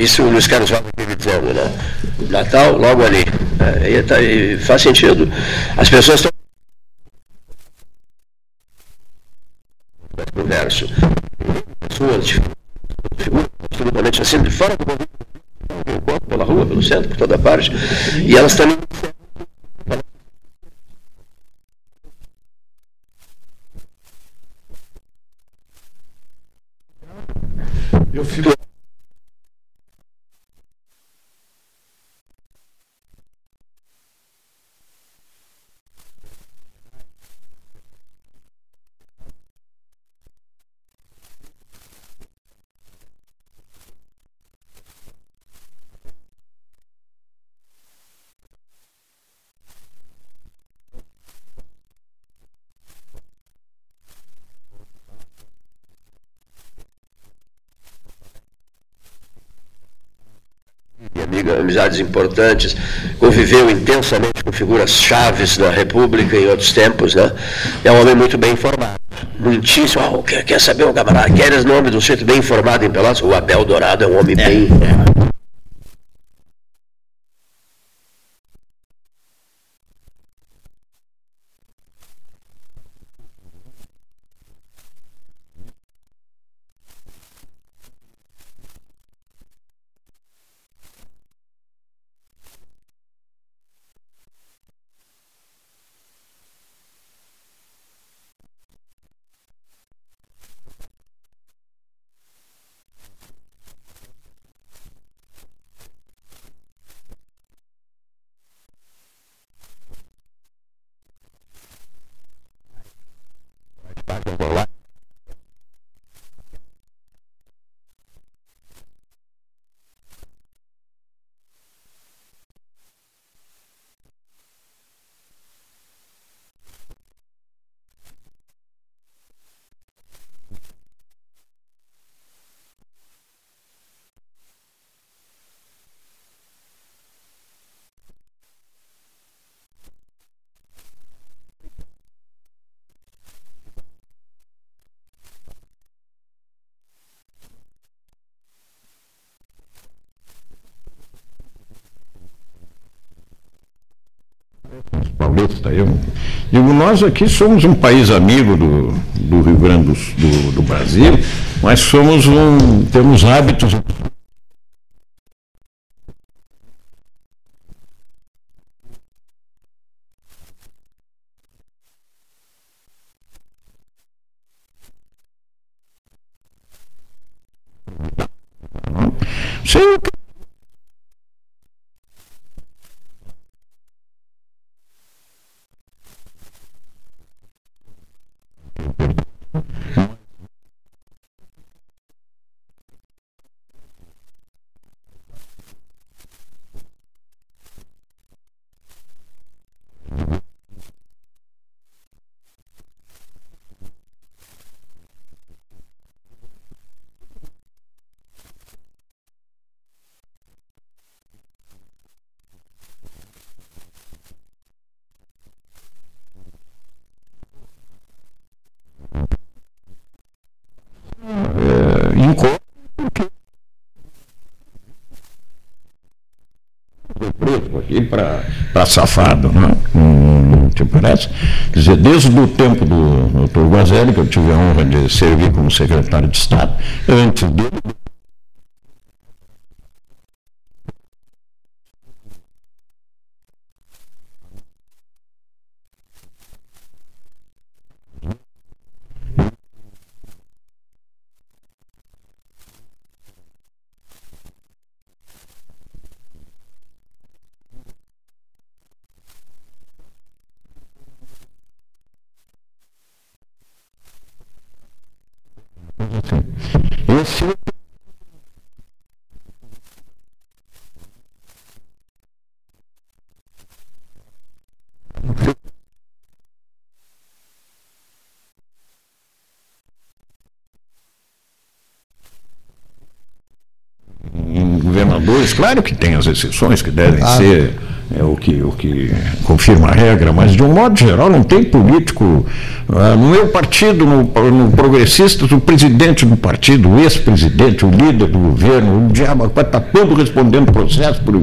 Isso o Luiz Carlos Vale dizendo, né? Natal, logo ali. É, e, tá, e faz sentido. As pessoas estão. Converso. Pessoas, figuras absolutamente assim, de fora do governo, pela rua, pelo centro, por toda parte. E elas também Eu fico amizades importantes, conviveu intensamente com figuras chaves da República em outros tempos, né? É um homem muito bem informado. Muitíssimo. Oh, quer, quer saber o camarada? Queres nome do sujeito bem informado em Pelotas? O Abel Dourado é um homem é. bem paulista. Eu digo, nós aqui somos um país amigo do, do Rio Grande do, do, do Brasil, mas somos um, temos hábitos para safado, não, não te parece? Quer dizer, desde o tempo do Dr. Guazelli, que eu tive a honra de servir como secretário de Estado, antes dele, Claro que tem as exceções que devem ah, ser é o que, o que confirma a regra, mas de um modo geral não tem político. Ah, no meu partido, no, no Progressistas, o presidente do partido, o ex-presidente, o líder do governo, o diabo, está todo respondendo processo por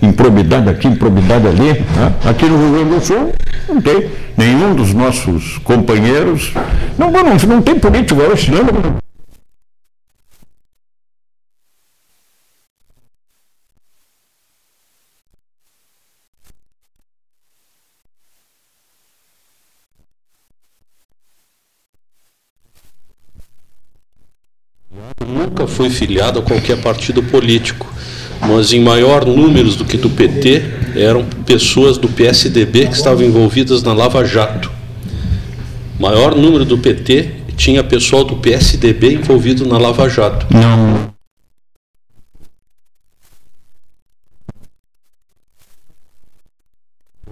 improbidade aqui, improbidade ali. Né? Aqui no Rio Grande do Sul não tem. Nenhum dos nossos companheiros. Não, não, não tem político hoje, não. Nunca foi filiado a qualquer partido político mas em maior números do que do PT eram pessoas do PSDB que estavam envolvidas na Lava Jato. Maior número do PT tinha pessoal do PSDB envolvido na Lava Jato. Não.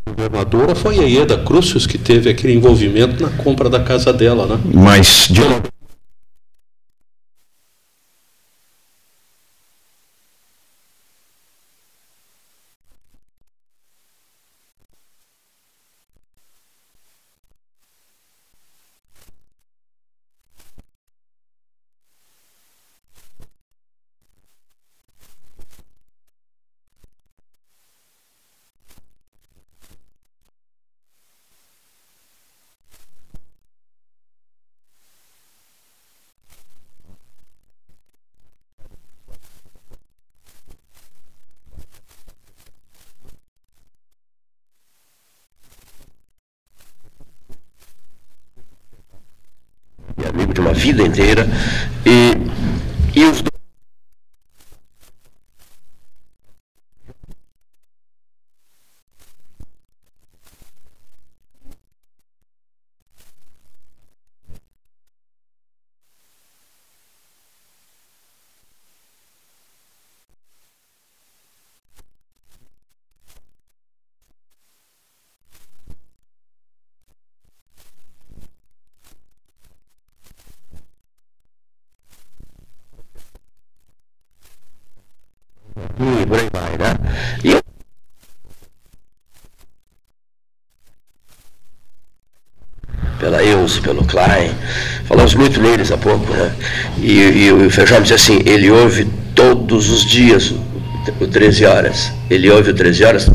Governadora foi a Ieda Crucius que teve aquele envolvimento na compra da casa dela, né? Mas de amigo de uma vida inteira, e, e os dois e por aí vai, né? E eu pela Ilse, pelo Klein, falamos muito neles há pouco, né? E, e o Feijão diz assim, ele ouve todos os dias o, o 13 horas. Ele ouve o 13 horas.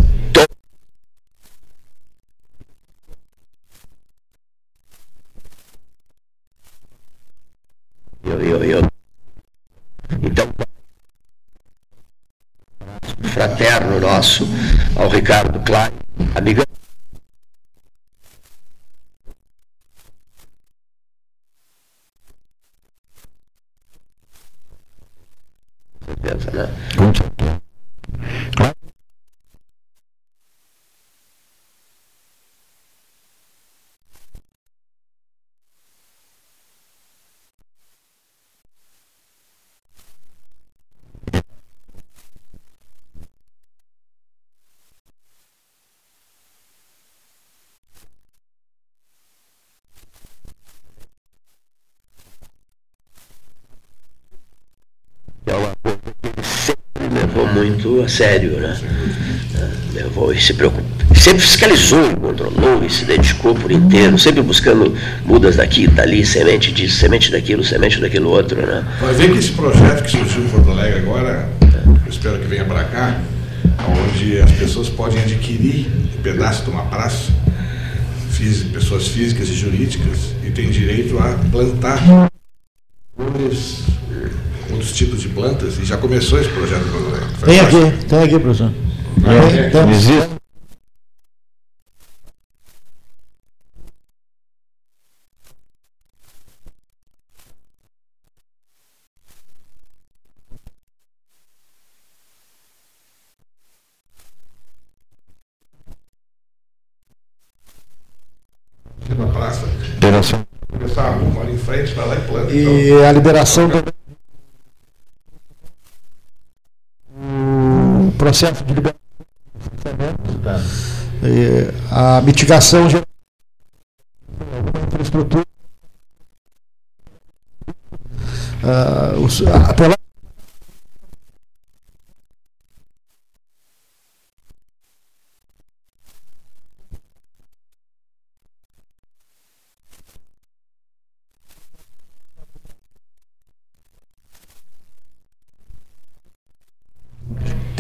Então, fraterno nosso, ao Ricardo Klein, amiga. Certeza, né? Com certeza. Claro. é uma coisa que ele sempre levou muito a sério, né? Levou e se preocupou, sempre fiscalizou controlou e se dedicou por inteiro, sempre buscando mudas daqui, dali, semente disso, semente daquilo, semente daquilo outro, né? Vai ver que esse projeto que surgiu em Porto Alegre agora, eu espero que venha para cá, onde as pessoas podem adquirir um pedaço de uma praça, pessoas físicas e jurídicas, e têm direito a plantar flores, outros tipos de plantas, e já começou esse projeto Tem parte- aqui, tem aqui, professor. É, Tem- Existe. na praça, Operação. começar a rua, ali em frente, vai lá e planta. Então, E a liberação também. Processo de liberação. E a mitigação de alguma infraestrutura. Ah, os- a- pela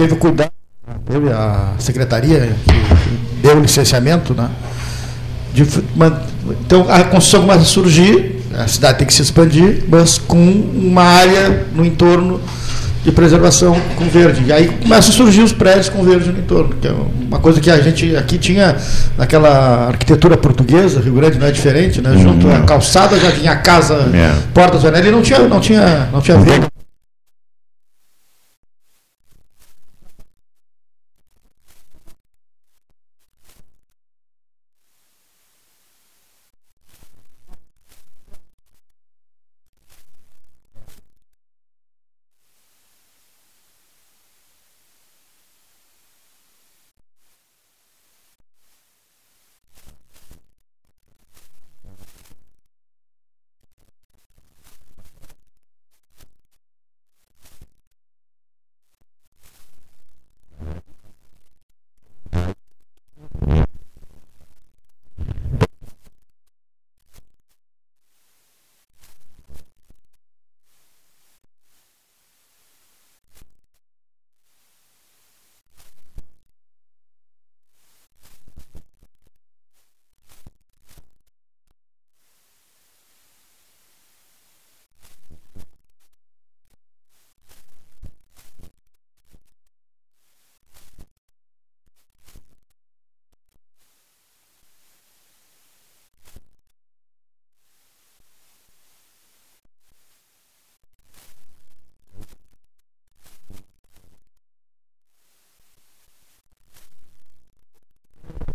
teve o cuidado, teve a secretaria que deu o licenciamento, né? de então a construção começa a surgir, a cidade tem que se expandir, mas com uma área no entorno de preservação com verde. E aí começam a surgir os prédios com verde no entorno, que é uma coisa que a gente aqui tinha naquela arquitetura portuguesa, Rio Grande não é diferente, né? Junto à calçada já tinha a casa, É. portas, janelas, e não tinha, não tinha, não tinha verde.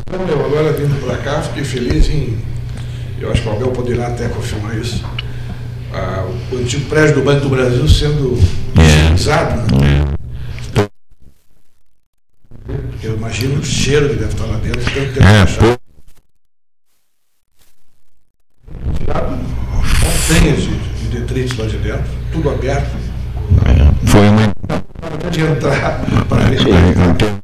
Então, eu agora vindo para cá, fiquei feliz em. Eu acho que o Abel poderá até confirmar isso. ah, o antigo prédio do Banco do sendo utilizado. Né? Porque eu imagino o cheiro que deve estar lá dentro, tanto tempo É, fechado. Tirado montanhas de, de detritos lá de dentro, tudo aberto. Foi uma. De entrar para ver. Então,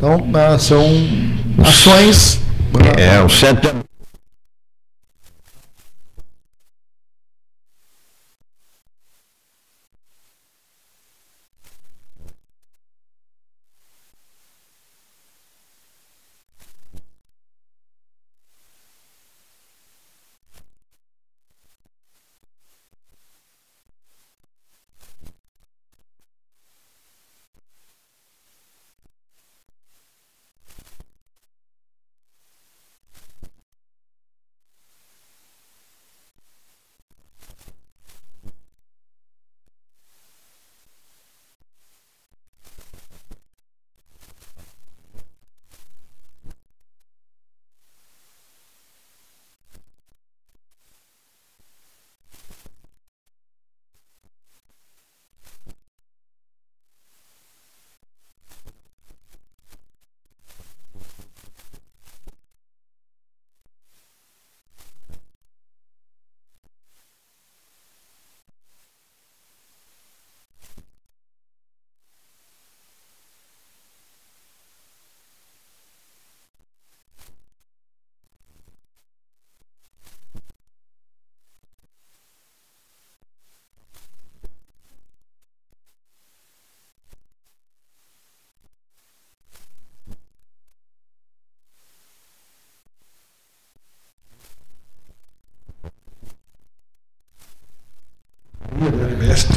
Então, ah, são ações. é, o centro.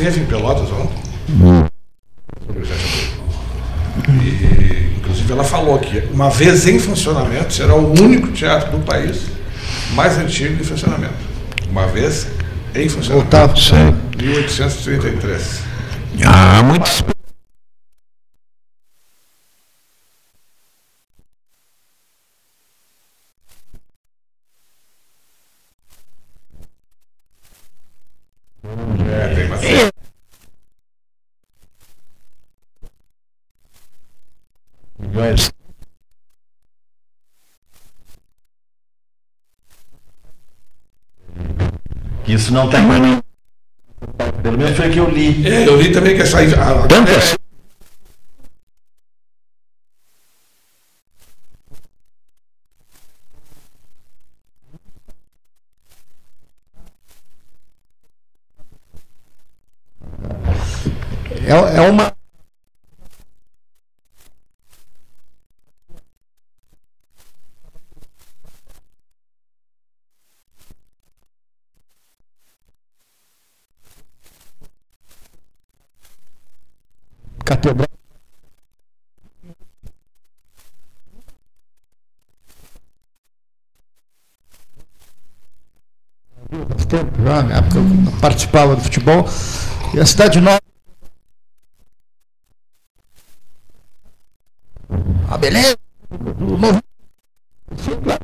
Esteve em Pelotas ontem. Sobre o 7 de abril. E, inclusive, ela falou que uma vez em funcionamento será o único teatro do país mais antigo em funcionamento. Uma vez em funcionamento. Sim. 1833. Ah, muito É, tem bastante. Mas, Que isso não está em. Pelo menos foi o que eu li. É, eu li também que essa. A, a, tanto é. É, é uma. Catedral. Faz tempo já, na época participava do futebol. E a cidade nova. A beleza do novo. Sim, claro.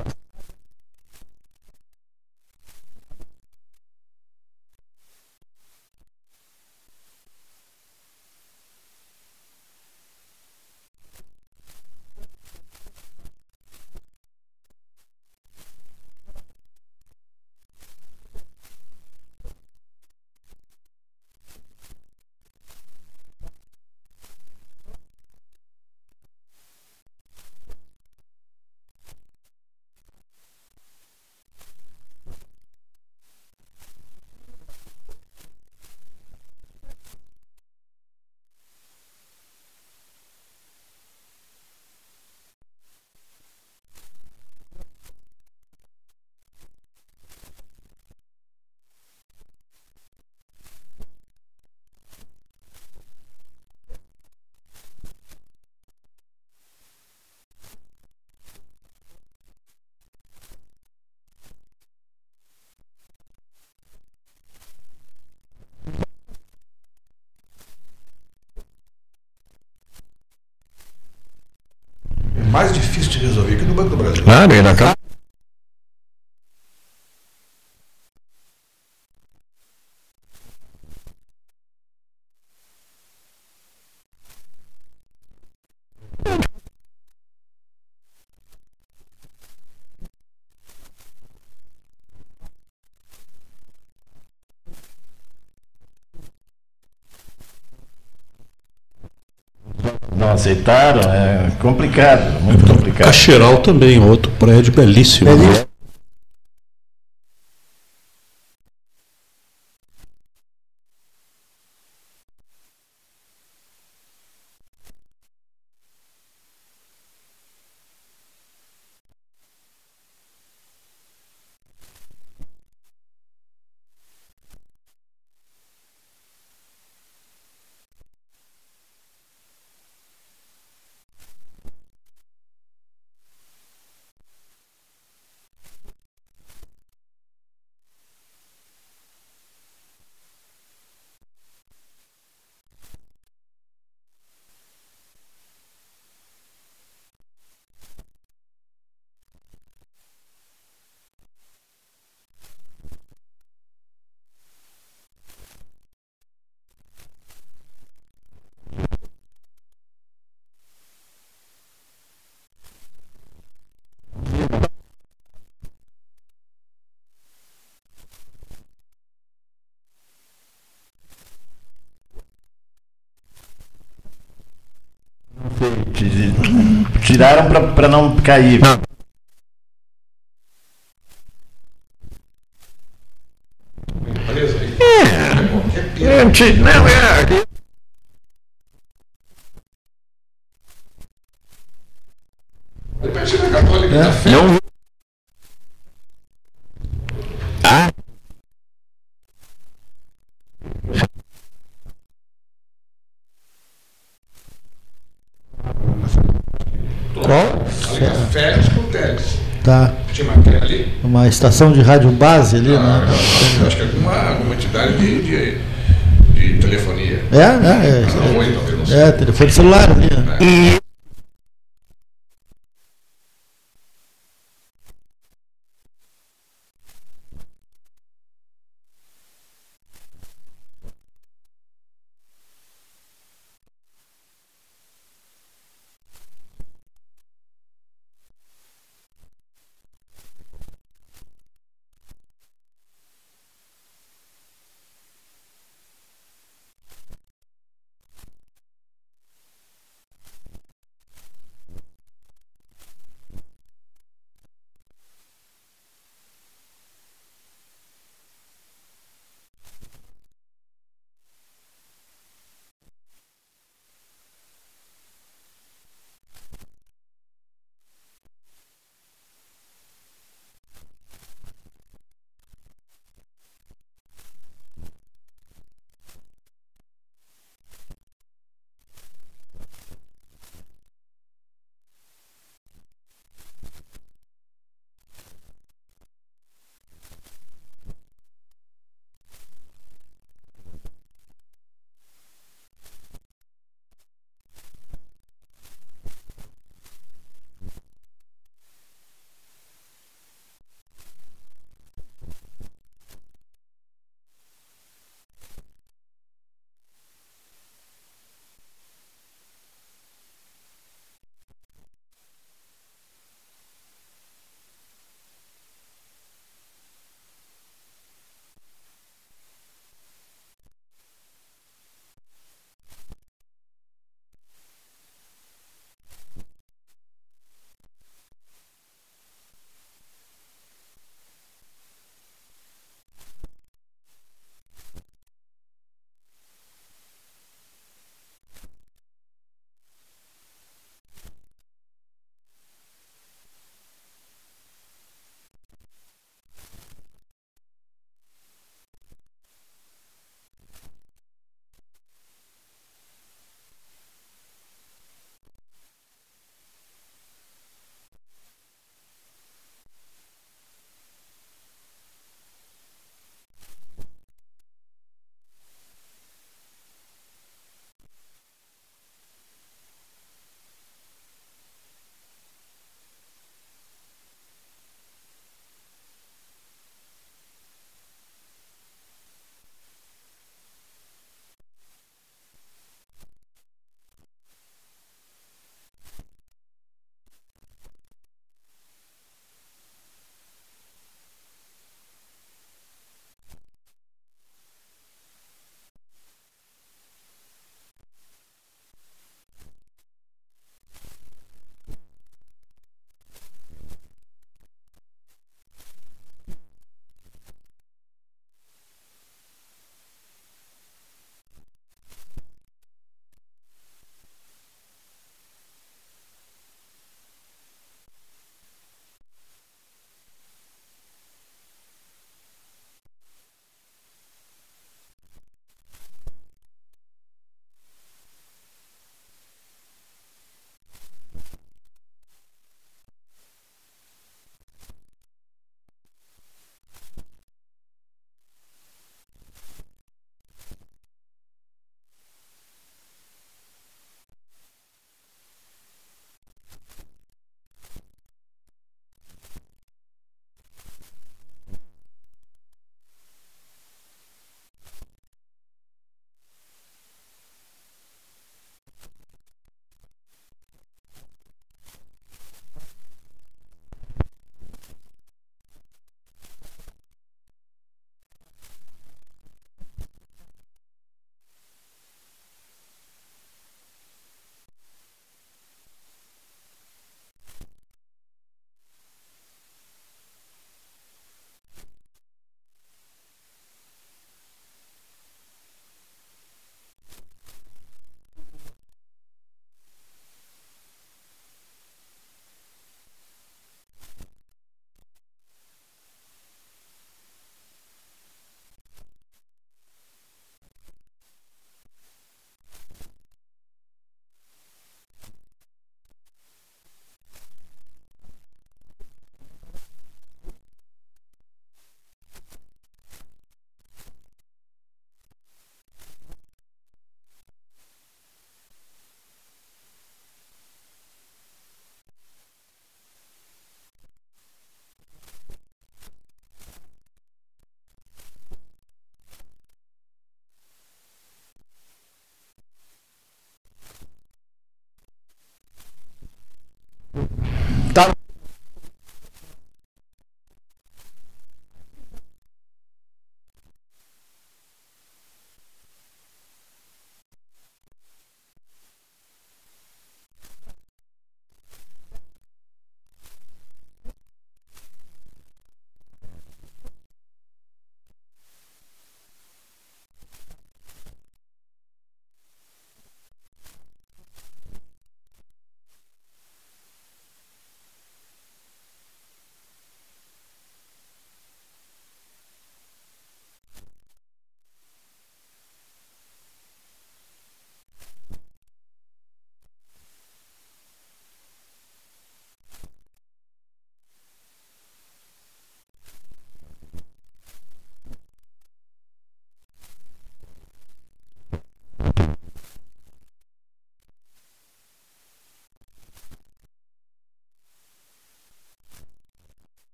é mais difícil de resolver que no Banco do Brasil. Claro, ele acaba. Não aceitaram, é complicado, muito complicado. Cacheral também, outro prédio belíssimo. Belíssimo. Tiraram para não cair. Não. Empresa aí. Gente, não, é. Imagina a católica da fé. Não. Ah, férias com o Teles. Tá. Tinha uma tela ali. Uma estação de rádio base ali, Ah, né? eu acho que é alguma, alguma entidade de, de, de telefonia. É, é, não sei. é, é, telefone celular ali. né? E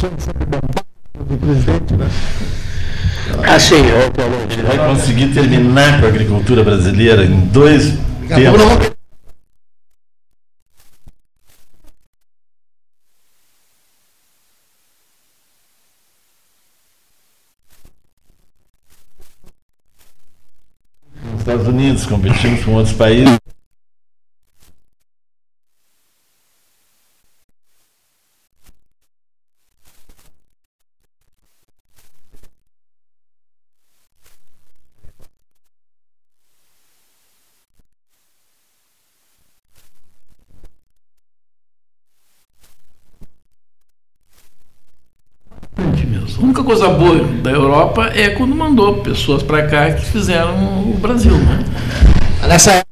do presidente, né? Ah, sim, ô, Paulo, Ele vai conseguir terminar com a agricultura brasileira em dois tempos. Estados Unidos, competimos com outros países. mesmo. A única coisa boa da Europa é quando mandou pessoas para cá que fizeram o Brasil, né? Nessa época.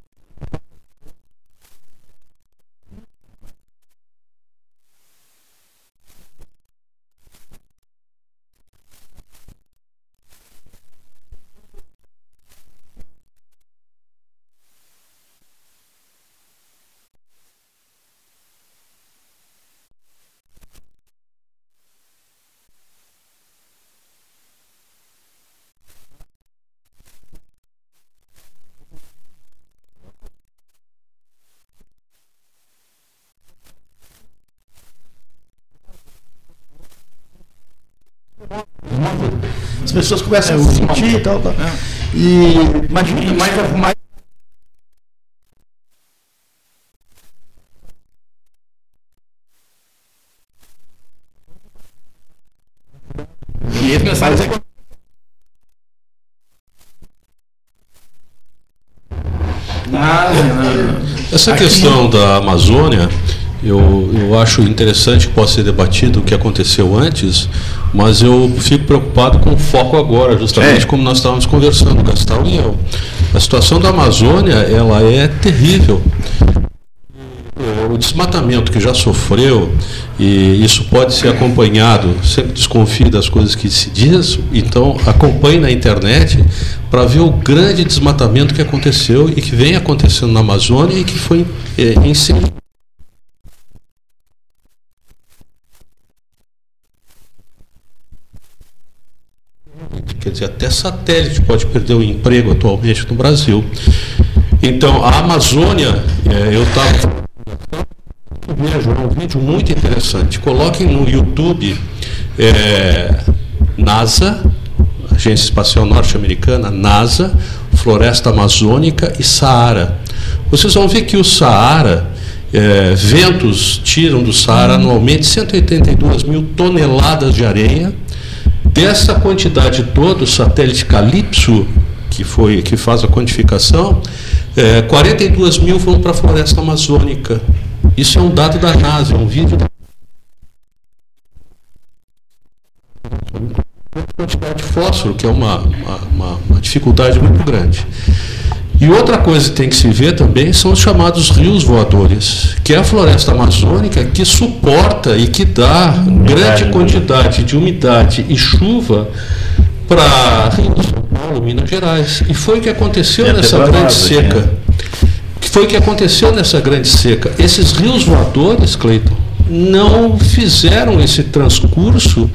As pessoas começam a se sentir e tal. tal. E E mais, mais E esse mensagem é Nada, nada. Essa Aqui questão da Amazônia, eu, eu acho interessante que possa ser debatido o que aconteceu antes, mas eu fico preocupado com o foco agora, justamente É. como nós estávamos conversando, Gastão e eu. A situação da Amazônia, ela é terrível. O desmatamento que já sofreu, e isso pode ser acompanhado, sempre desconfie das coisas que se diz, então acompanhe na internet para ver o grande desmatamento que aconteceu e que vem acontecendo na Amazônia e que foi eh, inserido. Quer dizer, até satélite pode perder o emprego atualmente no Brasil. Então, a Amazônia, eh, eu estava Veja, é um vídeo muito interessante. Coloquem no YouTube é, NASA, Agência Espacial Norte-Americana, NASA, Floresta Amazônica e Saara. Vocês vão ver que o Saara, é, ventos tiram do Saara anualmente 182 mil toneladas de areia. Dessa quantidade toda, o satélite Calypso, que, foi, que faz a quantificação, é, 42 mil vão para a floresta amazônica. Isso é um dado da NASA, é um vídeo da quantidade de fósforo, que é uma, uma, uma- uma dificuldade muito grande. E outra coisa que tem que se ver também são os chamados rios voadores, que é a floresta amazônica que suporta e que dá grande né? quantidade de umidade e chuva para Rio de São Paulo, Minas Gerais. E foi o que aconteceu até nessa grande seca. né? Que foi o que aconteceu nessa grande seca. Esses rios voadores, Cleiton, não fizeram esse transcurso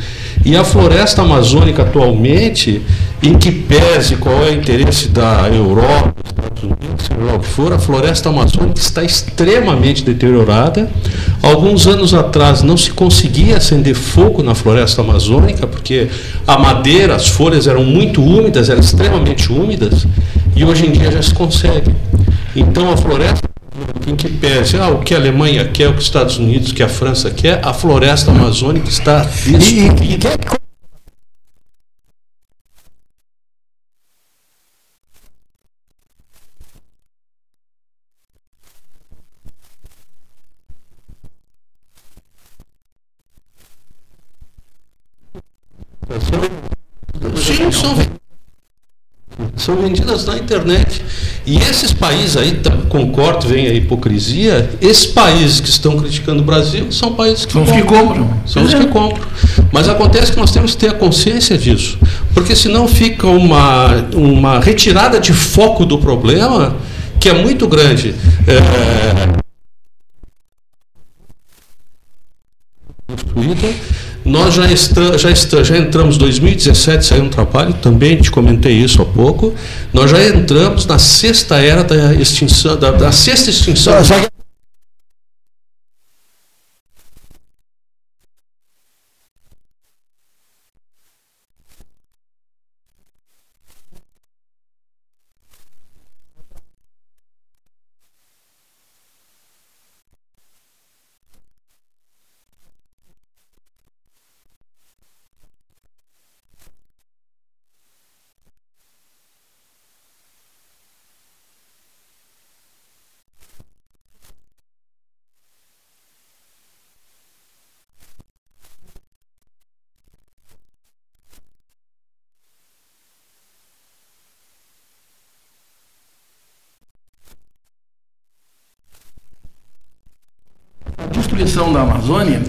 e a floresta amazônica atualmente, em que pese qual é o interesse da Europa, dos Estados Unidos, seja lá o que for, a floresta amazônica está extremamente deteriorada. Alguns anos atrás não se conseguia acender fogo na floresta amazônica, porque a madeira, as folhas eram muito úmidas, eram extremamente úmidas, e hoje em dia já se consegue. Então a floresta em que pese ah, o que a Alemanha quer, o que os Estados Unidos, o que a França quer, a floresta amazônica está E, destruída. e, e quem Sim, são, ven- são vendidas na internet. E esses países aí, tá- concordo, vem a hipocrisia, esses países que estão criticando o Brasil são países que São os que compram. São os que compram. Mas acontece que nós temos que ter a consciência disso. Porque senão fica uma, uma retirada de foco do problema que é muito grande. É, Nós já, estra, já, estra, já entramos, 2017 saiu um trabalho, também te comentei isso há pouco. Nós já entramos na sexta era da extinção, da, da sexta extinção da Amazônia,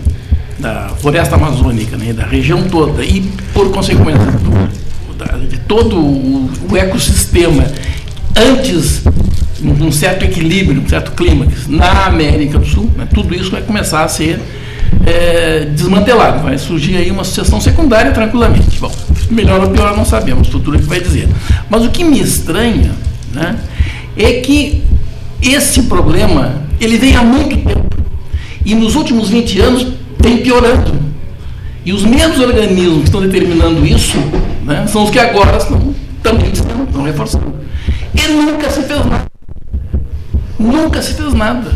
da floresta amazônica, né, da região toda, e por consequência do, de todo o, o, ecossistema, antes um certo equilíbrio, um certo clímax na América do Sul, né, tudo isso vai começar a ser é, desmantelado. Vai surgir aí uma sucessão secundária tranquilamente. Bom, melhor ou pior não sabemos, o futuro é que vai dizer. Mas o que me estranha né, é que esse problema ele vem há muito tempo. E nos últimos 20 anos vem piorando. E os mesmos organismos que estão determinando isso né, são os que agora estão, também estão, estão reforçando. E nunca se fez nada. Nunca se fez nada.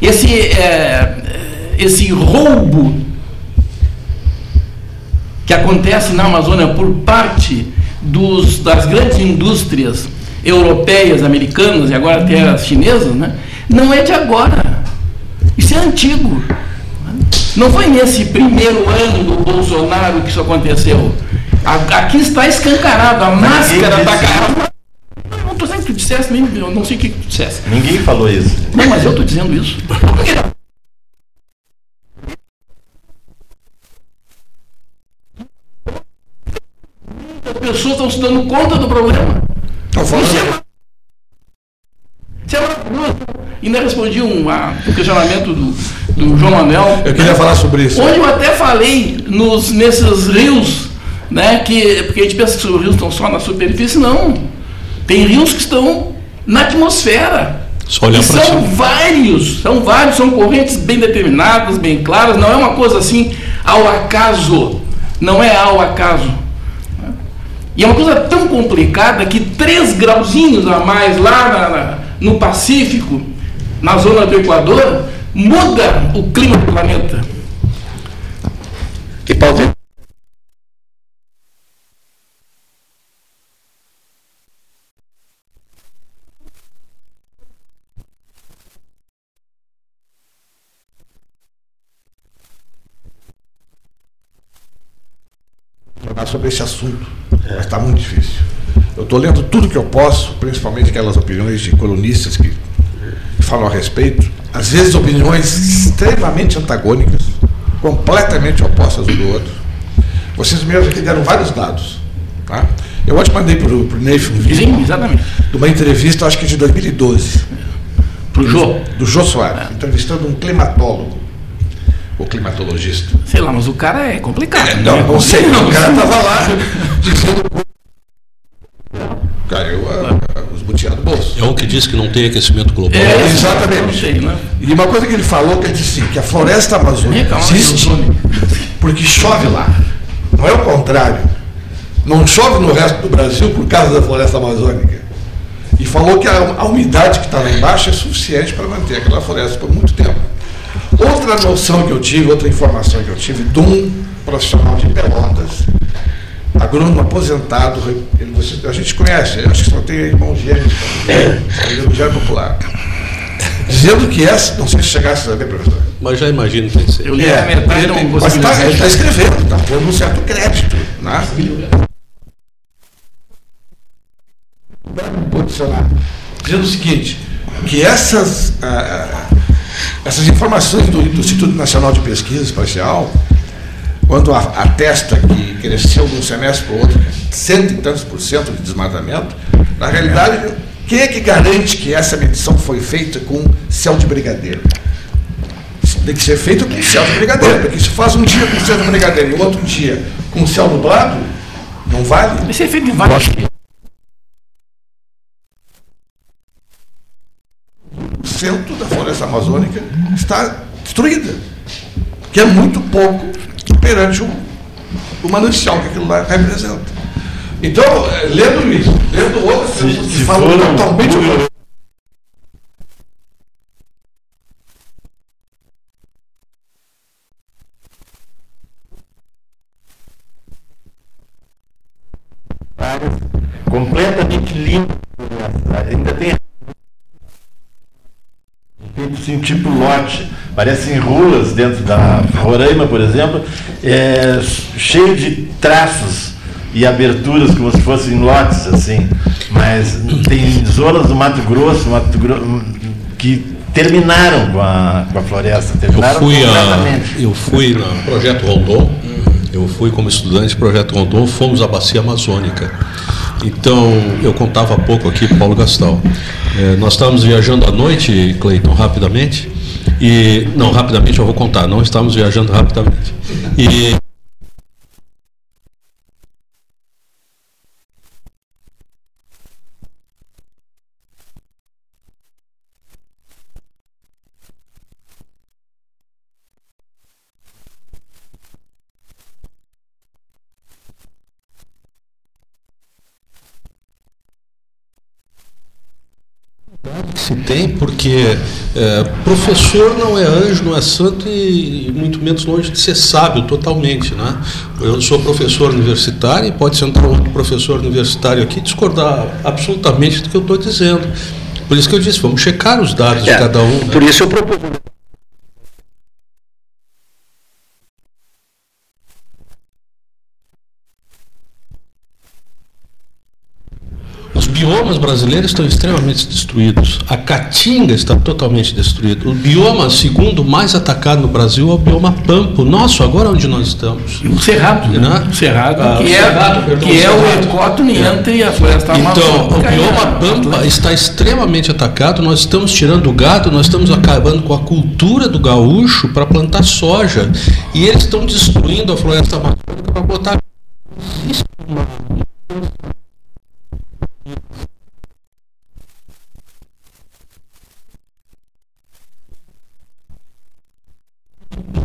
Esse, é, esse roubo que acontece na Amazônia por parte dos, das grandes indústrias europeias, americanas e agora até as chinesas, né, não é de agora. Isso é antigo. Não foi nesse primeiro ano do Bolsonaro que isso aconteceu. Aqui está escancarado, a máscara está caindo. Não estou dizendo que tu dissesse, nem, eu não sei o que tu dissesse. Ninguém falou isso. Não, mas eu estou dizendo isso. As pessoas estão se dando conta do problema. Estão falando. Isso é maravilhoso. Ainda respondi um, a, um questionamento do, do João Manuel. Eu queria falar sobre isso. Onde eu até falei nos, nesses rios, né, que, porque a gente pensa que os rios estão só na superfície, não. Tem rios que estão na atmosfera. Só olhar E para são cima. vários, são vários, são correntes bem determinadas, bem claras, não é uma coisa assim ao acaso. Não é ao acaso. E é uma coisa tão complicada que três grauzinhos a mais lá na- na- no Pacífico, na zona do Equador, muda o clima do planeta. Que pauta falar sobre esse assunto, mas está muito difícil. Eu estou lendo tudo que eu posso, principalmente aquelas opiniões de colunistas que falam a respeito, às vezes opiniões extremamente antagônicas, completamente opostas um do outro. Vocês mesmos aqui deram vários dados. Tá? Eu ontem mandei para o Neif um vídeo Sim, exatamente. de uma entrevista, acho que de 2012, Pro Jô. do Jô Soares, entrevistando um climatólogo, ou climatologista. Sei lá, mas o cara é complicado. Não, né? não sei, o cara estava lá dizendo. Caiu a- do bolso. É um que diz que não tem aquecimento global. É, Exatamente. Sei, né? E uma coisa que ele falou, que ele disse assim, que a floresta amazônica Calma, existe porque chove lá. Não é o contrário. Não chove no resto do Brasil por causa da floresta amazônica. E falou que a, a umidade que está lá embaixo é suficiente para manter aquela floresta por muito tempo. Outra noção que eu tive, outra informação que eu tive de um profissional de Pelotas, agrônomo aposentado, ele, você- a gente conhece, acho que só tem irmão gêmeo, ele é popular. Dizendo que essa, não sei se chegasse a ver, professor. Mas já imagino que ser. Eu li a metade, ele, não mas consegui tá, está escrevendo, está pondo um certo crédito. Né? Posicionar. Dizendo o seguinte, que essas, ah, ah, essas informações do, do Instituto Nacional de Pesquisa Espacial, quando a- atesta que cresceu de um semestre para o outro cento e tantos por cento de desmatamento, na realidade, quem é que garante que essa medição foi feita com céu de brigadeiro? tem que ser feito com céu de brigadeiro, porque se faz um dia com céu de brigadeiro e outro dia com céu nublado, não vale. Esse é feito de vários. O centro da floresta amazônica está destruída, que é muito pouco perante o, o manancial que aquilo lá representa. Então, eh, lendo isso, lendo outras, Se, se se fala for totalmente um, áreas completamente limpas. Ainda tem feito assim, tipo lote, parecem ruas dentro da Roraima, por exemplo, é, cheio de traços e aberturas como se fossem lotes, assim. Mas tem zonas do Mato Grosso, Mato Gro- que terminaram com a, com a floresta, Eu terminaram fui, a, completamente. eu fui no Projeto Rondon, eu fui como estudante do Projeto Rondon, fomos à Bacia Amazônica. Então, eu contava há pouco aqui, Paulo Gastal. Eh, nós estávamos viajando à noite, Cleiton, rapidamente, e. Não, rapidamente eu vou contar, não estávamos viajando rapidamente. E que tem, porque é, professor não é anjo, não é santo e muito menos longe de ser sábio totalmente. Né? Eu sou professor universitário e pode sentar outro professor universitário aqui e discordar absolutamente do que eu estou dizendo. Por isso que eu disse, vamos checar os dados de É, cada um. né? Por isso eu propus. Biomas brasileiros estão extremamente destruídos. A caatinga está totalmente destruída. O bioma segundo mais atacado no Brasil é o bioma Pampo. Nosso, agora onde nós estamos. O Cerrado, né? Né? O Cerrado, Ah, que, o é, Cerrado, perdão, que o é o Cerrado. ecótone entre a floresta Então, o bioma Pampa está extremamente atacado. Nós estamos tirando o gado, nós estamos acabando com a cultura do gaúcho para plantar soja. E eles estão destruindo a floresta amazônica para botar.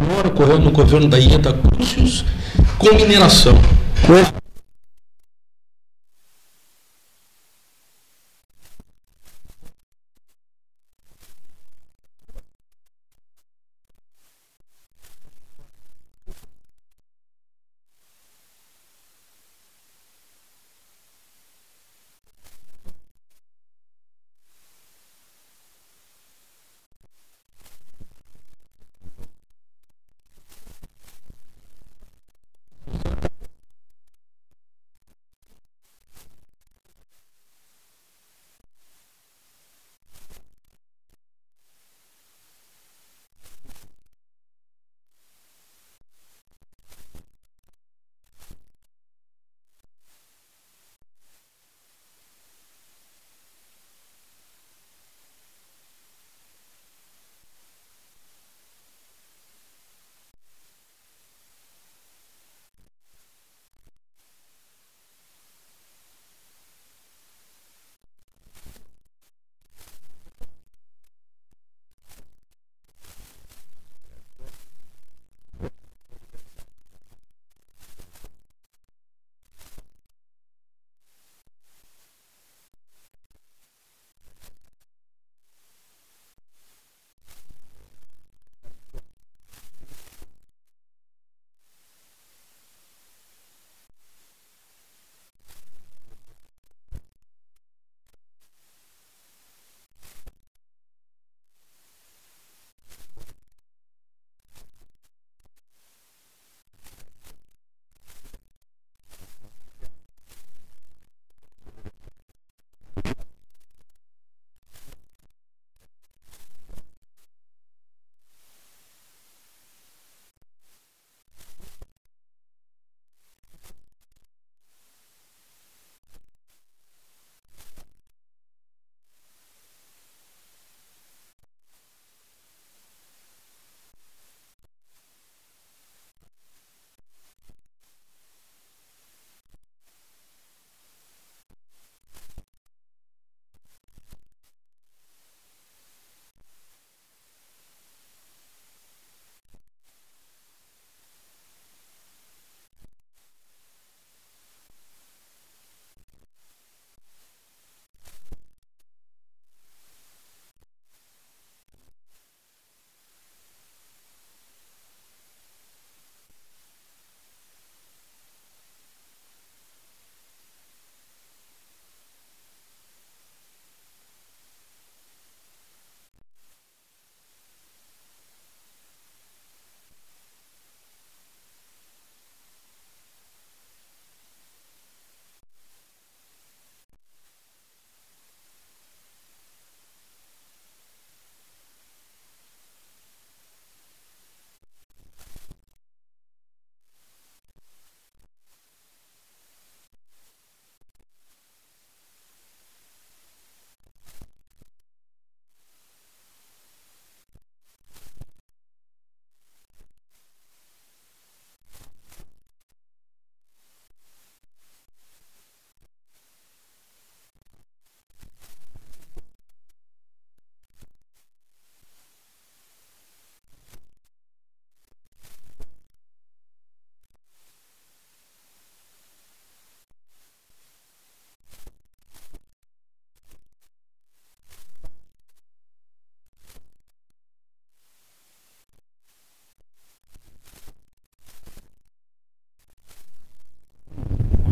Pior ocorreu no governo da Ieda Crucius com mineração.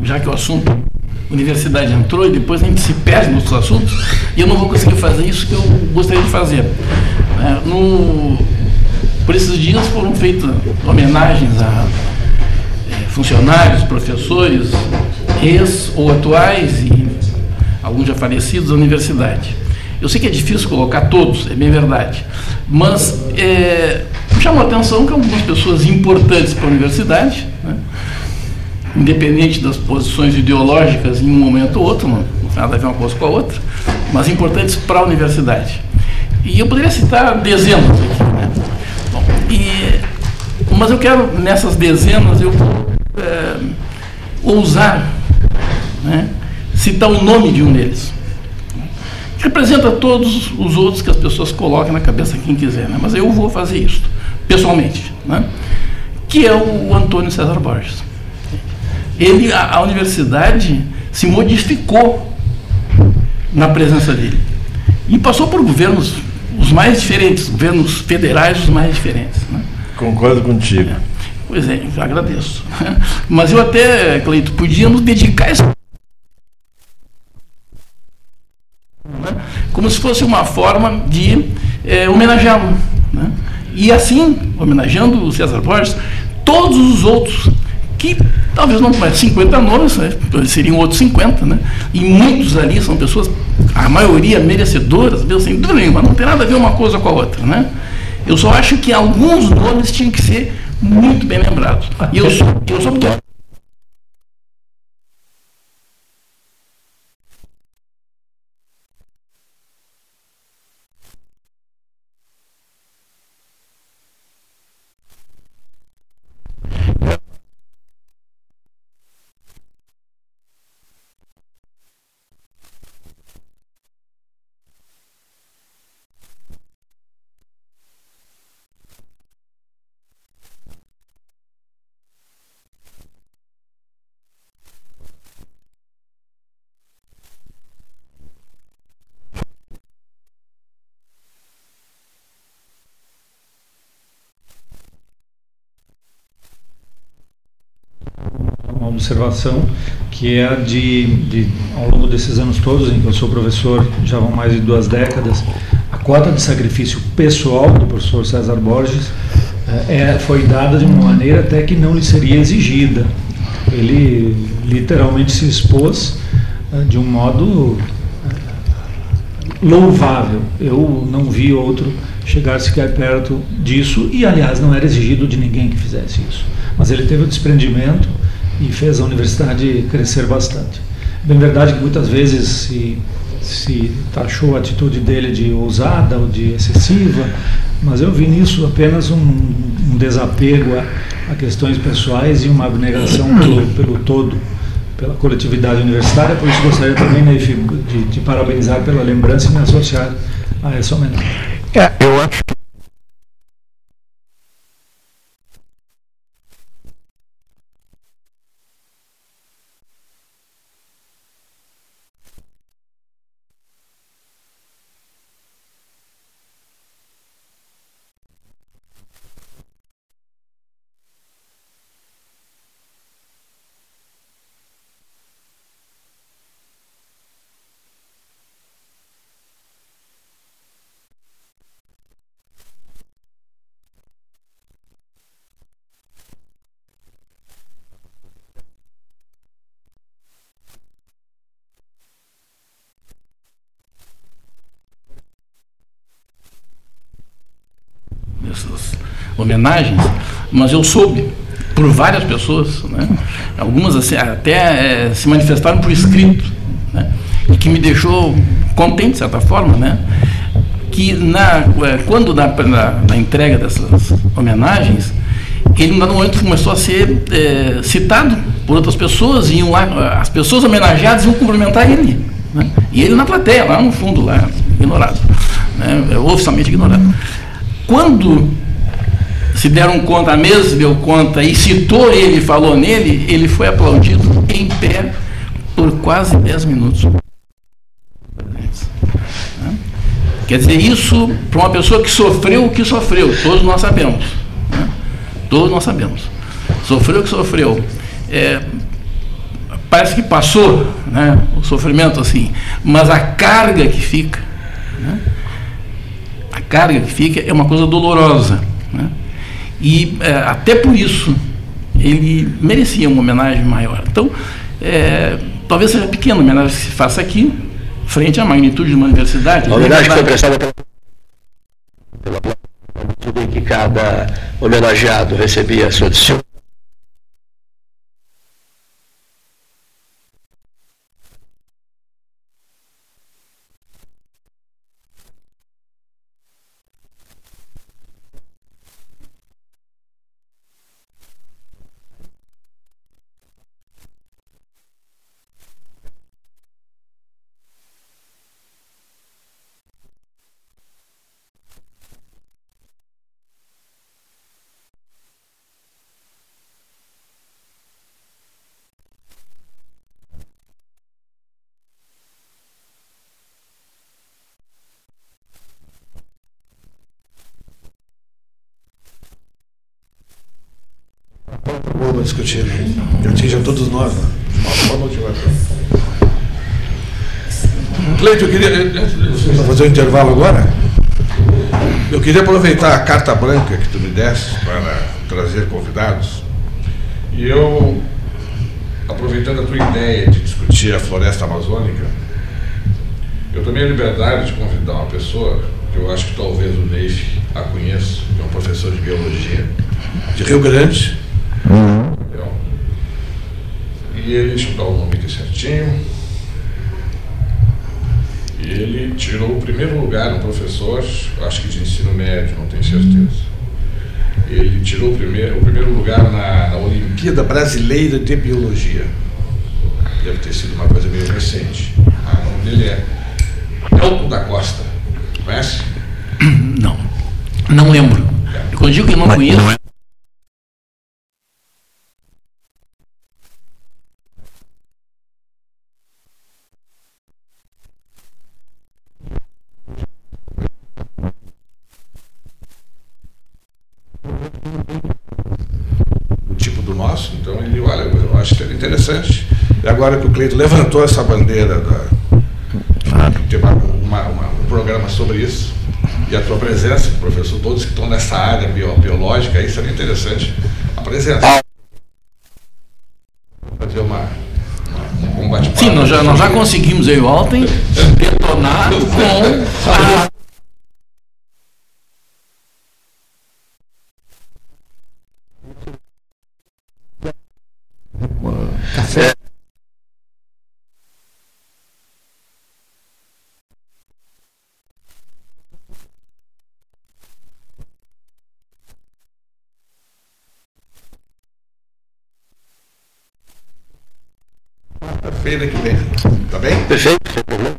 Já que o assunto universidade entrou e depois a gente se perde nos assuntos, e eu não vou conseguir fazer isso que eu gostaria de fazer. É, no, por esses dias foram feitas homenagens a é, funcionários, professores, ex ou atuais e alguns já falecidos da universidade. Eu sei que é difícil colocar todos, é bem verdade, mas é, chamou a atenção que algumas pessoas importantes para a universidade, independente das posições ideológicas em um momento ou outro, não, tem nada a ver uma coisa com a outra, mas importantes para a universidade. E eu poderia citar dezenas aqui. Né? Bom, e, mas eu quero, nessas dezenas, eu é, ousar né, citar o nome de um deles. Que representa todos os outros que as pessoas colocam na cabeça quem quiser, né? mas eu vou fazer isso, pessoalmente. Né? Que é o Antônio César Borges ele, a, a universidade se modificou na presença dele. E passou por governos os mais diferentes, governos federais os mais diferentes. Né? Concordo contigo. É. Pois é, agradeço. Mas eu até, Cleito, podíamos dedicar esse. Né? Como se fosse uma forma de é, homenageá-lo. Né? E assim, homenageando o César Borges, todos os outros que talvez não 50 nomes, né? seriam outros 50, né? E muitos ali são pessoas, a maioria merecedoras, mesmo sem dúvida nenhuma, não tem nada a ver uma coisa com a outra, né? Eu só acho que alguns nomes tinham que ser muito bem lembrados. E eu sou, eu sou observação, que é de, de, ao longo desses anos todos em que eu sou professor, já vão mais de duas décadas, a cota de sacrifício pessoal do professor César Borges é, foi dada de uma maneira até que não lhe seria exigida. Ele literalmente se expôs de um modo louvável. Eu não vi outro chegar sequer perto disso e, aliás, não era exigido de ninguém que fizesse isso. Mas ele teve o desprendimento e fez a universidade crescer bastante. Bem verdade que muitas vezes se, se taxou a atitude dele de ousada ou de excessiva, mas eu vi nisso apenas um, um desapego a, a, questões pessoais e uma abnegação pelo, pelo todo, pela coletividade universitária, por isso gostaria também né, de, de, de parabenizar pela lembrança e me associar a essa homenagem. É, eu acho que homenagens, mas eu soube por várias pessoas, né? algumas assim, até é, se manifestaram por escrito, né? e que me deixou contente, de certa forma, né? que na, é, quando na, na, na entrega dessas homenagens, ele no momento começou a ser é, citado por outras pessoas, iam lá, as pessoas homenageadas iam cumprimentar ele. Né? E ele na plateia, lá no fundo, lá, ignorado, né? oficialmente ignorado. Quando se deram conta, a mesa deu conta e citou ele, falou nele, ele foi aplaudido em pé por quase 10 minutos. Quer dizer, isso para uma pessoa que sofreu o que sofreu, todos nós sabemos. Né? Todos nós sabemos. Sofreu o que sofreu. É, parece que passou né, o sofrimento assim, mas a carga que fica, né, a carga que fica é uma coisa dolorosa. Né, e é, até por isso ele merecia uma homenagem maior. Então, é, talvez seja pequena a homenagem que se faça aqui, frente à magnitude de uma universidade. A homenagem que foi prestada pela, pela em que cada homenageado recebia a sua disciplina. Vamos discutir, né? que atinja todos nós, né? de uma forma ou de outra. Cleito, eu queria. Vamos fazer um intervalo agora? Eu queria aproveitar a carta branca que tu me deste para trazer convidados. E eu, aproveitando a tua ideia de discutir a floresta amazônica, eu tomei a liberdade de convidar uma pessoa que eu acho que talvez o Neif a conheça, que é um professor de biologia, de Rio Grande. Entendeu? E ele, deixa eu dar o nome aqui certinho. Ele tirou o primeiro lugar, um professor, acho que de ensino médio, não tenho certeza. Ele tirou o primeiro, o primeiro lugar na, na Olimpíada Brasileira de Biologia. Deve ter sido uma coisa meio recente. Ah, o nome dele é Elton da Costa. Conhece? Não, não lembro. Eu quando digo que não conheço, o tipo do nosso, então ele, olha, eu acho que é interessante. E agora que o Cleito levantou essa bandeira da, tem uma, uma- uma- um programa sobre isso, e a tua presença, professor, todos que estão nessa área bio- biológica, aí seria interessante a presença. Fazer uma, uma, um bate-papo. sim, nós já, nós já conseguimos, eu e o Alten, detonar com a Café. Quarta-feira que vem. Tá bem? Perfeito, sem problema.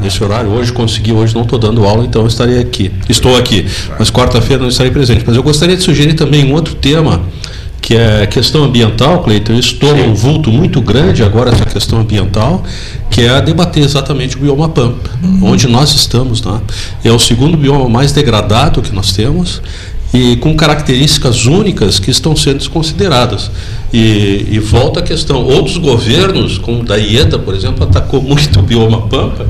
Nesse horário, hoje consegui, hoje não estou dando aula, então estarei aqui. Estou aqui, mas quarta-feira não estarei presente. Mas eu gostaria de sugerir também um outro tema, que é a questão ambiental, Cleiton. Isso toma um vulto muito grande agora, essa questão ambiental, que é debater exatamente o bioma Pampa, onde nós estamos. Né? É o segundo bioma mais degradado que nós temos e com características únicas que estão sendo desconsideradas. E, e volta a questão, outros governos, como o da IETA, por exemplo, atacou muito o bioma Pampa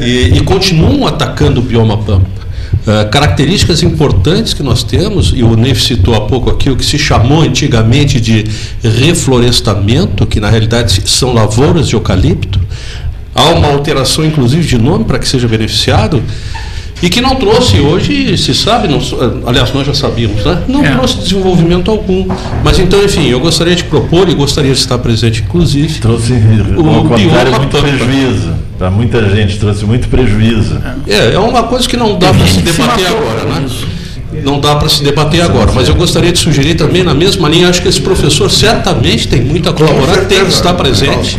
e, e continuam atacando o bioma Pampa. Ah, características importantes que nós temos, e o Neif citou há pouco aqui, o que se chamou antigamente de reflorestamento, que na realidade são lavouras de eucalipto, há uma alteração inclusive de nome para que seja beneficiado, e que não trouxe hoje, se sabe, não, aliás, nós já sabíamos, né? não É. trouxe desenvolvimento algum. Mas então, enfim, eu gostaria de propor e gostaria de estar presente, inclusive. Trouxe, O ao contrário, bioma muito Pampa. prejuízo. Para muita gente, trouxe muito prejuízo. É, é uma coisa que não dá para se se debater matou agora, né? isso. Não dá para se debater agora, mas eu gostaria de sugerir também na mesma linha, acho que esse professor certamente tem muito a colaborar, tem que estar presente.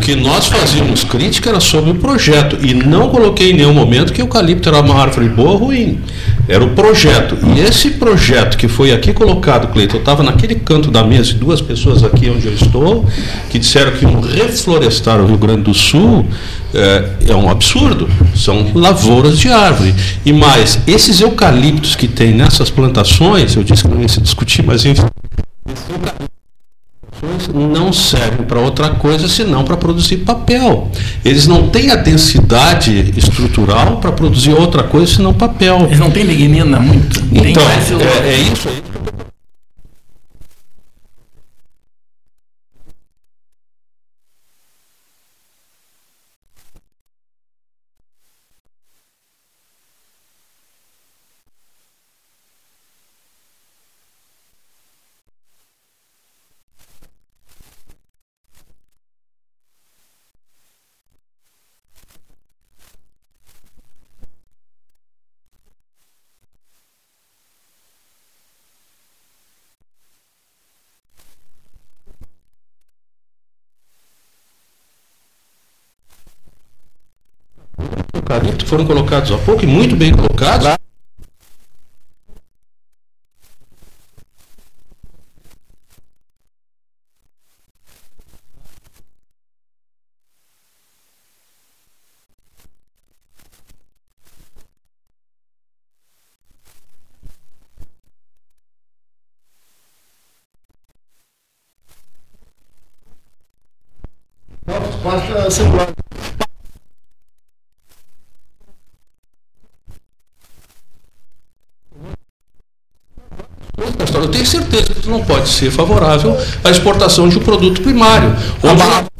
Que nós fazíamos crítica era sobre o projeto e não coloquei em nenhum momento que o eucalipto era uma árvore boa ou ruim. Era o projeto. E esse projeto que foi aqui colocado, Cleiton, eu estava naquele canto da mesa, duas pessoas aqui onde eu estou, que disseram que iam reflorestar o Rio Grande do Sul, é, é, um absurdo. São lavouras de árvore. E mais, esses eucaliptos que tem nessas plantações, eu disse que não ia se discutir, mas enfim, não servem para outra coisa senão para produzir papel. Eles não têm a densidade estrutural para produzir outra coisa senão papel. Eles não têm lignina muito. Então, é, é isso aí. eucalipto foram colocados há pouco e muito bem colocados. Pasta celular. Eu tenho certeza que não pode ser favorável à exportação de um produto primário. Onde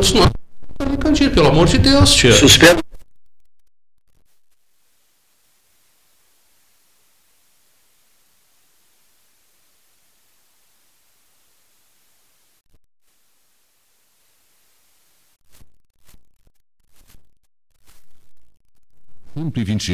todos nós. Cantinho, pelo amor de Deus, tia. Suspendo. Cento e vinte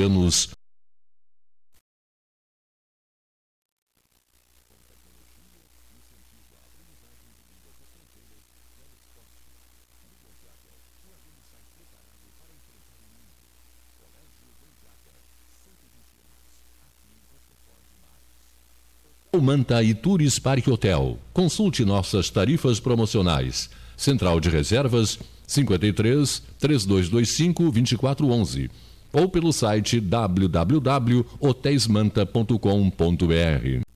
anos Manta Tours Parque Hotel. Consulte nossas tarifas promocionais. Central de Reservas 53 3225 2411 ou pelo site www.hoteismanta.com.br.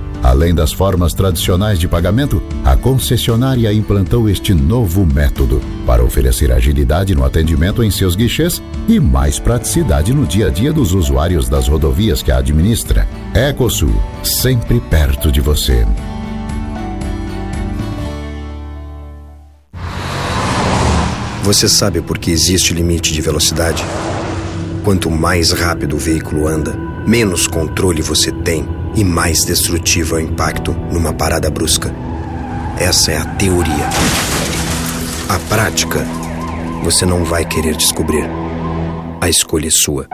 Além das formas tradicionais de pagamento, a concessionária implantou este novo método para oferecer agilidade no atendimento em seus guichês e mais praticidade no dia a dia dos usuários das rodovias que a administra. Ecosul, sempre perto de você. Você sabe por que existe limite de velocidade? Quanto mais rápido o veículo anda, menos controle você tem e mais destrutivo é o impacto numa parada brusca. Essa é a teoria. A prática, você não vai querer descobrir. A escolha é sua.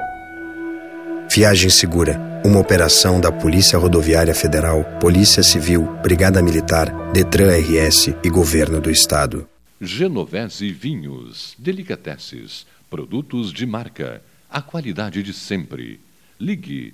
Viagem Segura, uma operação da Polícia Rodoviária Federal, Polícia Civil, Brigada Militar, Detran RS e Governo do Estado. Genovese Vinhos, Delicateces, produtos de marca, a qualidade de sempre. Ligue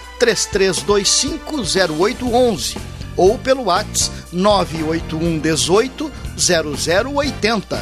33250811 ou pelo WhatsApp 981 18 0080.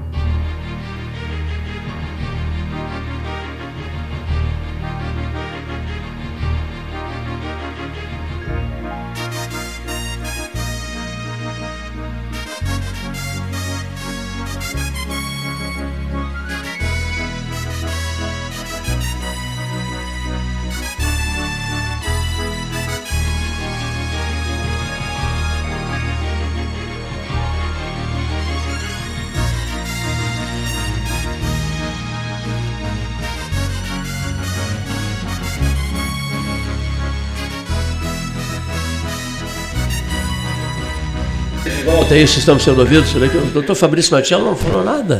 Volta aí, vocês estão sendo ouvidos? O doutor Fabrício Martial não falou nada.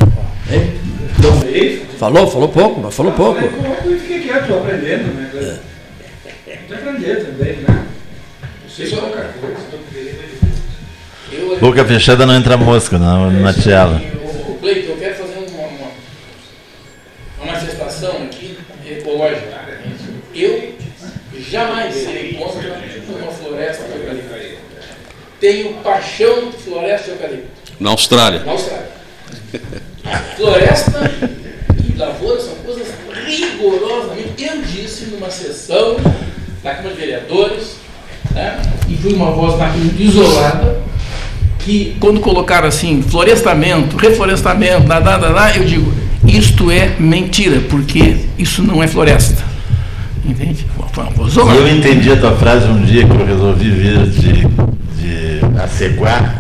Hein? Falou, falou pouco, mas falou pouco. Eu fiquei quieto, estou aprendendo, né? Tem que aprender também, né? Não é pouca coisa. Boca fechada não entra mosca na, na tiela. O Cleiton, eu quero fazer uma, uma, uma manifestação aqui ecológica. Eu jamais serei contra uma floresta de eucalipto. Tenho paixão por floresta de eucalipto. Na Austrália. Na Austrália. Floresta e lavoura são coisas rigorosamente. Eu disse numa sessão da Câmara de Vereadores, né, e fui uma voz naquilo isolada, que quando colocaram assim, florestamento, reflorestamento, nada, nada, nada, eu digo, isto é mentira, porque isso não é floresta. Entende? Foi uma voz eu entendi a tua frase um dia que eu resolvi vir de, de Aceguá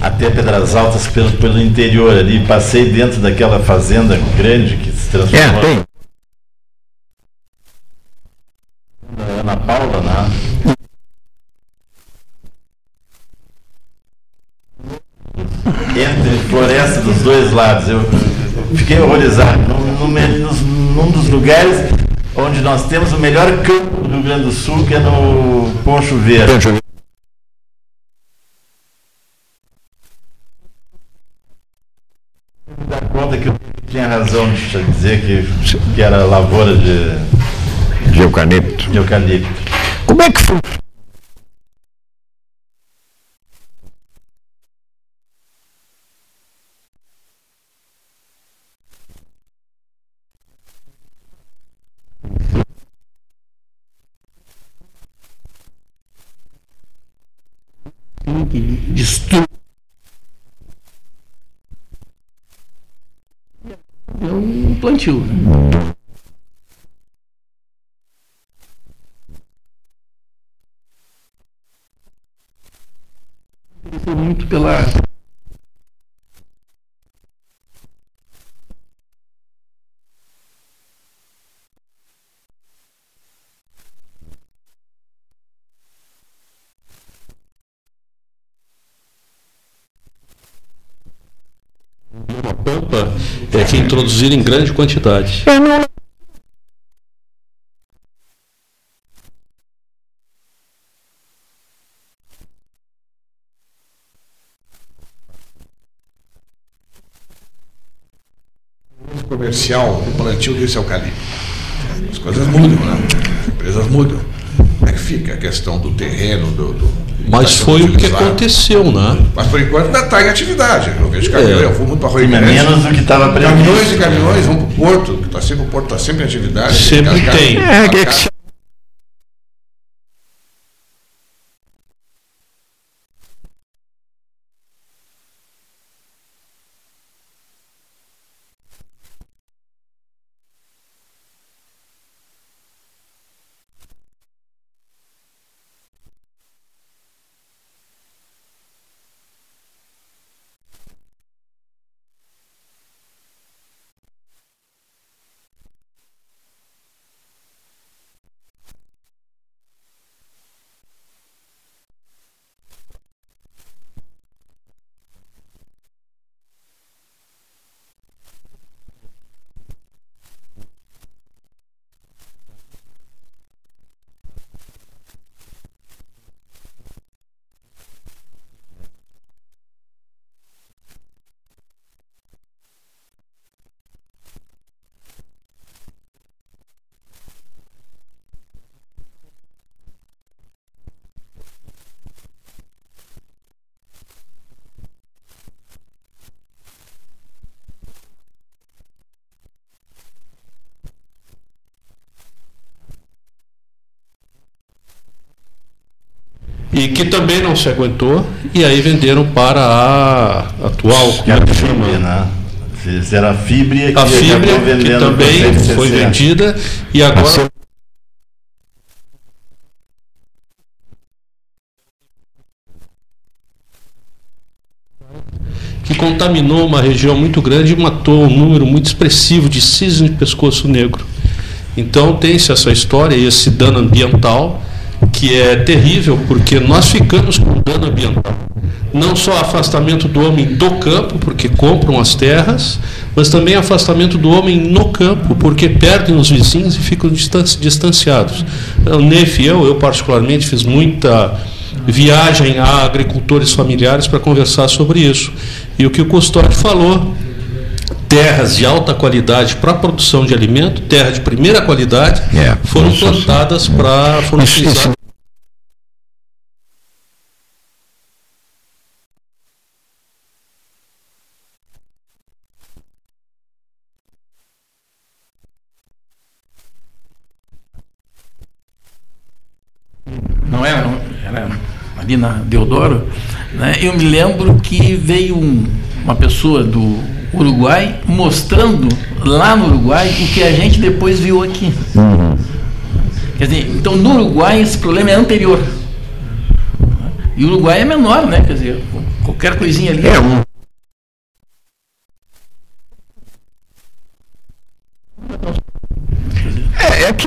até Pedras Altas pelo, pelo interior ali. Passei dentro daquela fazenda grande que se transformou. É, tem. Ana Paula, né? Entre floresta dos dois lados. Eu fiquei horrorizado. Num, num, num dos lugares onde nós temos o melhor campo do Rio Grande do Sul, que é no Poncho Verde. Me dá conta que eu tinha razão de dizer que, que era lavoura de, de eucalipto. De eucalipto. Como é que foi? Destrui. É um plantio. Né? Muito pela Uma pampa é que introduzir em grande quantidade. comercial o plantio desse eucalipto. As coisas mudam, né? As empresas mudam. É fica a questão do terreno, do. do Mas está foi o que aconteceu, né? Mas por enquanto ainda está em atividade. Eu vejo caminhões, É. eu vou muito para Grande. menos do que estava previsto. Caminhões e caminhões vão para o porto, que tá sempre, o porto está sempre em atividade. Sempre tem. as- É, que- E que também não se aguentou, e aí venderam para a atual, Que era é chama? né? Era a fibra que A acabou que também foi vendida, e agora que contaminou uma região muito grande e matou um número muito expressivo de cisne de pescoço negro. Então tem-se essa história e esse dano ambiental que é terrível porque nós ficamos com dano ambiental. não só afastamento do homem do campo, porque compram as terras, mas também afastamento do homem no campo, porque perdem os vizinhos e ficam distanciados. O NEF e eu, eu particularmente, fiz muita viagem a agricultores familiares para conversar sobre isso. E o que o Custódio falou, terras de alta qualidade para produção de alimento, terra de primeira qualidade, é, foram plantadas para foram utilizadas não era, era ali na Deodoro, né, eu me lembro que veio um, uma pessoa do Uruguai mostrando lá no Uruguai o que a gente depois viu aqui. Uhum. Quer dizer, então no Uruguai esse problema é anterior. E o Uruguai é menor, né? Quer dizer, qualquer coisinha ali. É um É, é que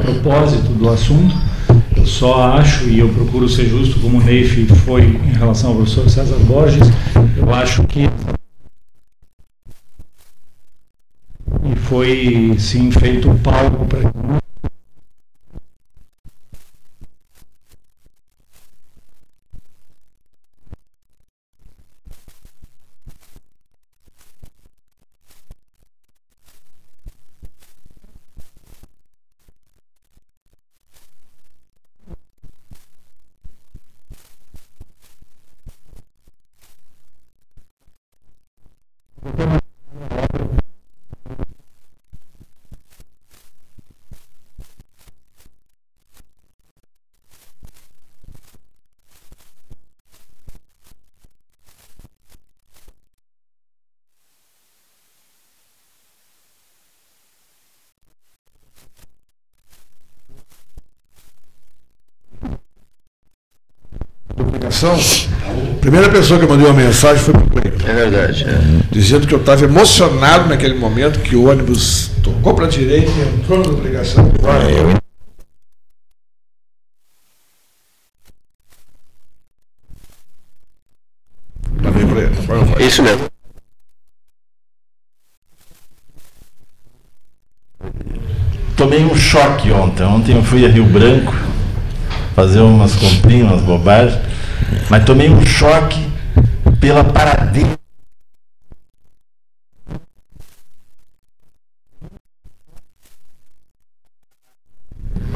propósito do assunto. Eu só acho, e eu procuro ser justo, como o Neif foi em relação ao professor César Borges, eu acho que. E foi, sim, feito um palco para comunicação, a primeira pessoa que eu mandei uma mensagem foi para o Cleiton. É verdade. É. Dizendo que eu estava emocionado naquele momento que o ônibus tocou para a direita e entrou na delegação. É, É isso mesmo. Tomei um choque ontem. Ontem eu fui a Rio Branco fazer umas comprinhas, umas bobagens, mas tomei um choque pela paradeira.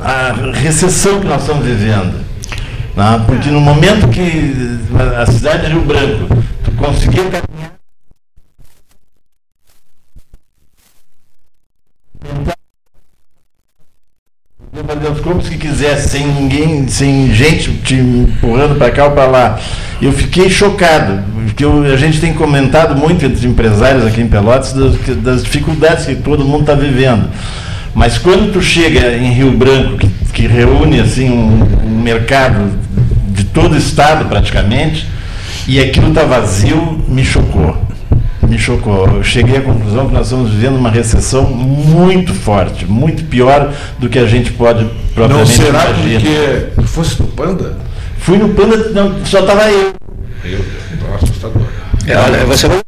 A recessão que nós estamos vivendo. Né? Porque no momento que a cidade de Rio Branco conseguia caminhar fazer os clubes que quisesse, sem ninguém, sem gente te empurrando para cá ou para lá. Eu fiquei chocado, porque eu, a gente tem comentado muito entre os empresários aqui em Pelotas das, das dificuldades que todo mundo está vivendo. Mas quando tu chega em Rio Branco, que, que reúne assim um, um mercado de todo o estado praticamente, e aquilo está vazio, me chocou me chocou. Eu cheguei à conclusão que nós estamos vivendo uma recessão muito forte, muito pior do que a gente pode propriamente Não será imaginar. porque tu fosse no Panda? Fui no Panda, não, só estava eu. Eu, então assustador. É, olha, você vai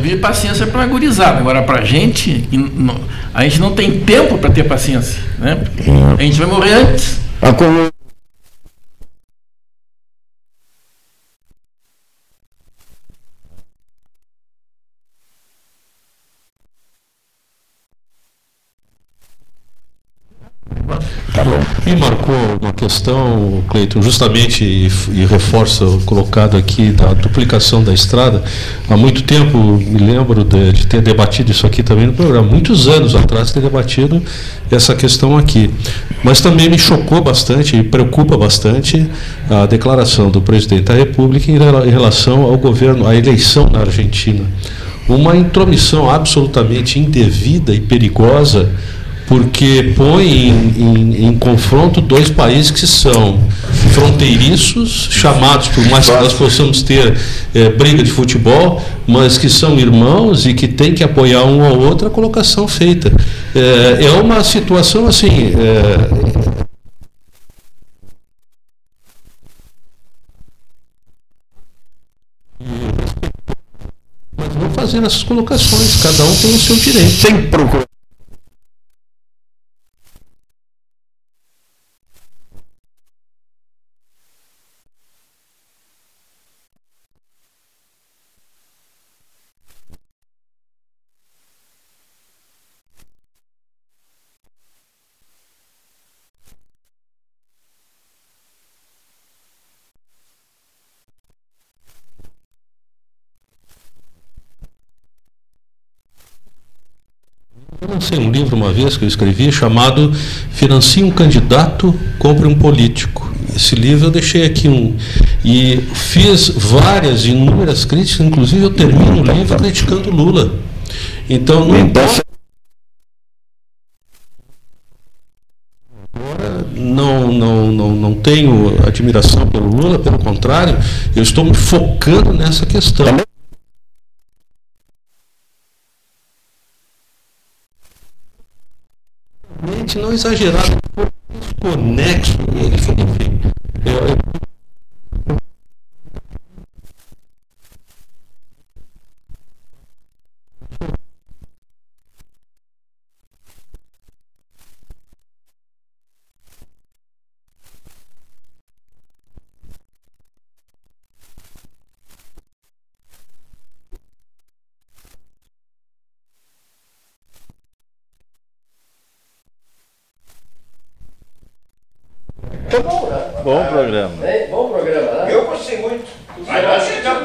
Vir paciência para a gurizada. Agora, para a gente, a gente não tem tempo para ter paciência. Né? A gente vai morrer antes. A como- Me marcou uma questão, Cleiton, justamente e, e reforça o colocado aqui da duplicação da estrada. Há muito tempo me lembro de, de ter debatido isso aqui também no programa, muitos anos atrás ter debatido essa questão aqui. Mas também me chocou bastante e preocupa bastante a declaração do presidente da República em em relação ao governo, à eleição na Argentina. Uma intromissão absolutamente indevida e perigosa porque põe em, em, em confronto dois países que são fronteiriços, chamados, por mais que nós possamos ter é, briga de futebol, mas que são irmãos e que tem que apoiar um ao outro a colocação feita. É, é uma situação assim. É, mas vou fazer essas colocações, cada um tem o seu direito. Sem procurar. Lancei um livro uma vez que eu escrevi chamado Financie um candidato, compre um político. Esse livro eu deixei aqui um. E fiz várias, inúmeras críticas, inclusive eu termino o livro criticando Lula. Então não importa. Agora não, não, não, não tenho admiração pelo Lula, pelo contrário, eu estou me focando nessa questão. Não exagerado, desconexo. Enfim, eu, eu,